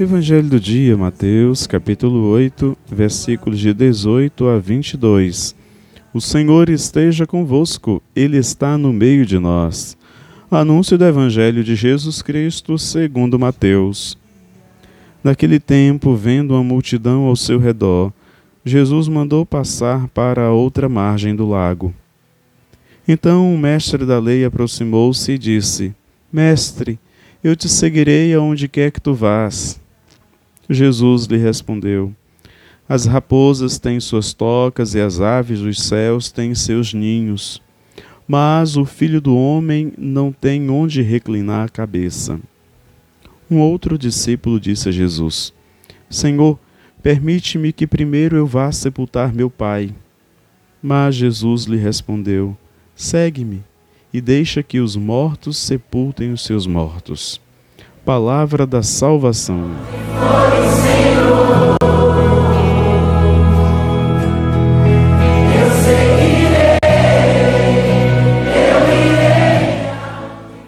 Evangelho do dia, Mateus, capítulo 8, versículos de 18 a 22. O Senhor esteja convosco, Ele está no meio de nós. Anúncio do Evangelho de Jesus Cristo segundo Mateus. Naquele tempo, vendo uma multidão ao seu redor, Jesus mandou passar para a outra margem do lago. Então o mestre da lei aproximou-se e disse: Mestre, eu te seguirei aonde quer que tu vás. Jesus lhe respondeu: As raposas têm suas tocas e as aves dos céus têm seus ninhos, mas o filho do homem não tem onde reclinar a cabeça. Um outro discípulo disse a Jesus: Senhor, permite-me que primeiro eu vá sepultar meu pai. Mas Jesus lhe respondeu: Segue-me e deixa que os mortos sepultem os seus mortos. Palavra da salvação.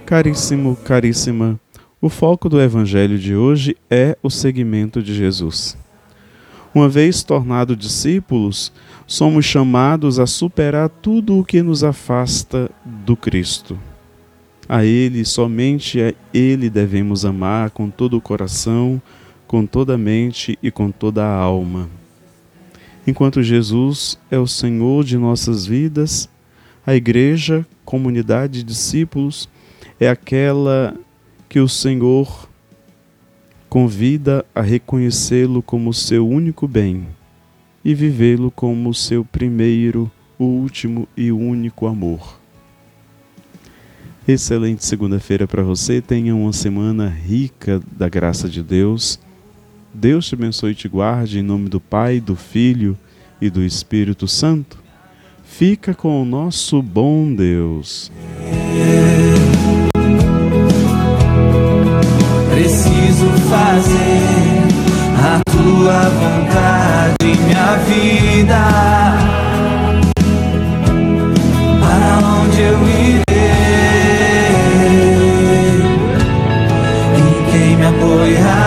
Caríssimo, caríssima, o foco do Evangelho de hoje é o seguimento de Jesus. Uma vez tornados discípulos, somos chamados a superar tudo o que nos afasta do Cristo. A Ele, somente a Ele devemos amar com todo o coração, com toda a mente e com toda a alma. Enquanto Jesus é o Senhor de nossas vidas, a Igreja, comunidade de discípulos, é aquela que o Senhor convida a reconhecê-lo como seu único bem e vivê-lo como seu primeiro, último e único amor. Excelente segunda-feira para você. Tenha uma semana rica da graça de Deus. Deus te abençoe e te guarde em nome do Pai, do Filho e do Espírito Santo. Fica com o nosso bom Deus. Preciso fazer a tua vontade, we have.